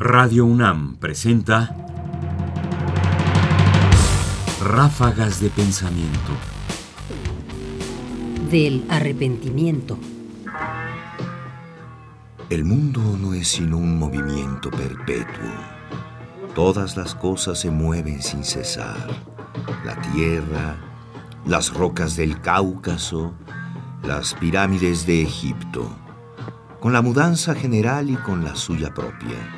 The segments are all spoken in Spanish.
Radio UNAM presenta Ráfagas de Pensamiento. Del arrepentimiento. El mundo no es sino un movimiento perpetuo. Todas las cosas se mueven sin cesar. La tierra, las rocas del Cáucaso, las pirámides de Egipto, con la mudanza general y con la suya propia.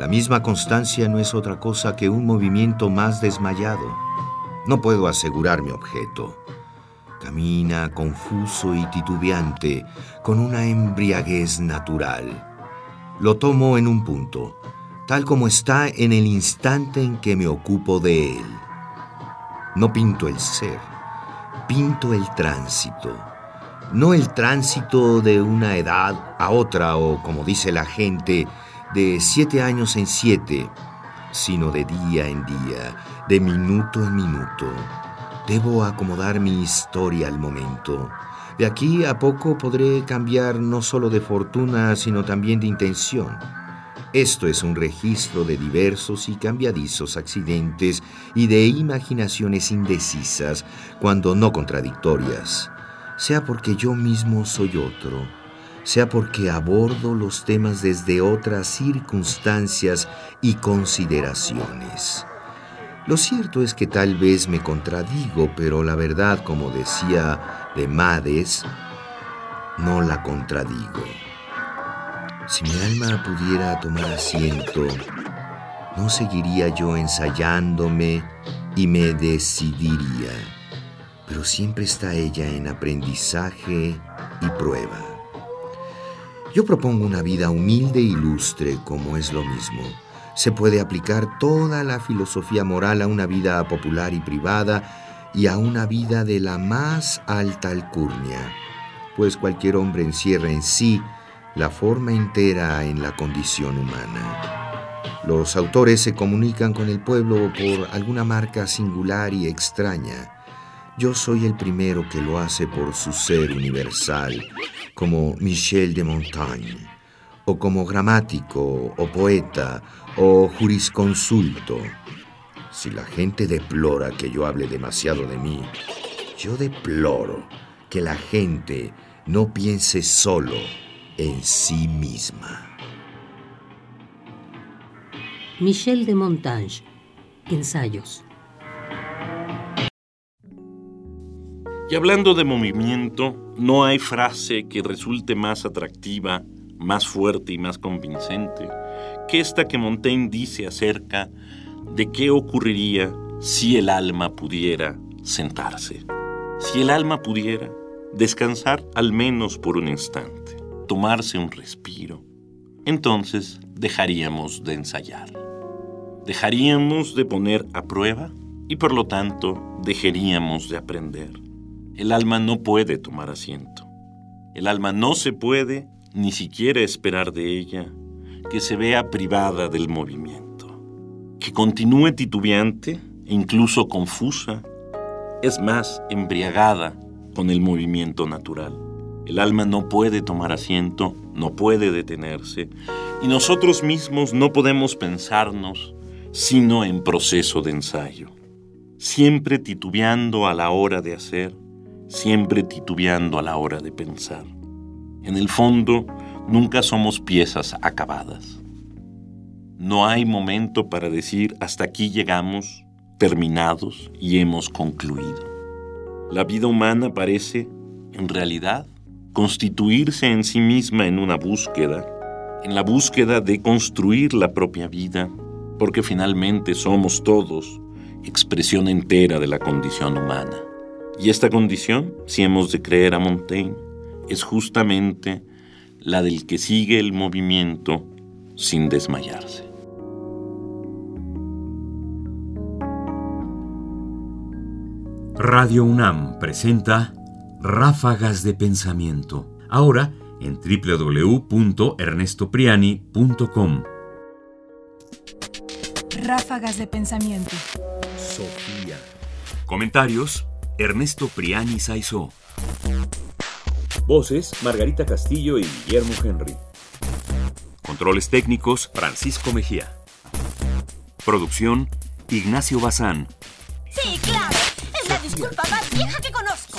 La misma constancia no es otra cosa que un movimiento más desmayado. No puedo asegurar mi objeto. Camina confuso y titubeante, con una embriaguez natural. Lo tomo en un punto, tal como está en el instante en que me ocupo de él. No pinto el ser, pinto el tránsito. No el tránsito de una edad a otra o, como dice la gente, de siete años en siete, sino de día en día, de minuto en minuto Debo acomodar mi historia al momento. De aquí a poco podré cambiar no solo de fortuna, sino también de intención. Esto es un registro de diversos y cambiadizos accidentes y de imaginaciones indecisas, cuando no contradictorias, sea porque yo mismo soy otro, sea porque abordo los temas desde otras circunstancias y consideraciones. Lo cierto es que tal vez me contradigo, pero la verdad, como decía de Mades, no la contradigo. Si mi alma pudiera tomar asiento, no seguiría yo ensayándome y me decidiría, pero siempre está ella en aprendizaje y prueba. Yo propongo una vida humilde e ilustre como es lo mismo se puede aplicar toda la filosofía moral a una vida popular y privada y a una vida de la más alta alcurnia, pues cualquier hombre encierra en sí la forma entera en la condición humana. Los autores se comunican con el pueblo por alguna marca singular y extraña. Yo soy el primero que lo hace por su ser universal, como Michel de Montaigne, o como gramático o poeta o jurisconsulto. Si la gente deplora que yo hable demasiado de mí, yo deploro que la gente no piense solo en sí misma. Michel de Montaigne, Ensayos. Y hablando de movimiento, no hay frase que resulte más atractiva, más fuerte y más convincente que esta que Montaigne dice acerca de qué ocurriría si el alma pudiera sentarse, si el alma pudiera descansar al menos por un instante, tomarse un respiro, entonces dejaríamos de ensayar, dejaríamos de poner a prueba y por lo tanto dejaríamos de aprender. El alma no puede tomar asiento. El alma no se puede ni siquiera esperar de ella que se vea privada del movimiento, que continúe titubeante e incluso confusa, es más, embriagada con el movimiento natural. El alma no puede tomar asiento, no puede detenerse, y nosotros mismos no podemos pensarnos sino en proceso de ensayo, siempre titubeando a la hora de hacer, siempre titubeando a la hora de pensar. En el fondo, nunca somos piezas acabadas. No hay momento para decir hasta aquí llegamos, terminados y hemos concluido. La vida humana parece, en realidad, constituirse en sí misma en una búsqueda, en la búsqueda de construir la propia vida, porque finalmente somos todos expresión entera de la condición humana. Y esta condición, si hemos de creer a Montaigne, es justamente la del que sigue el movimiento sin desmayarse. Radio UNAM presenta Ráfagas de Pensamiento, ahora en www.ernestopriani.com. Ráfagas de Pensamiento. Sofía. Comentarios, Ernesto Priani Saizó. Voces, Margarita Castillo y Guillermo Henry. Controles técnicos, Francisco Mejía. Producción, Ignacio Bazán. Sí, claro. Es la disculpa más vieja que conozco.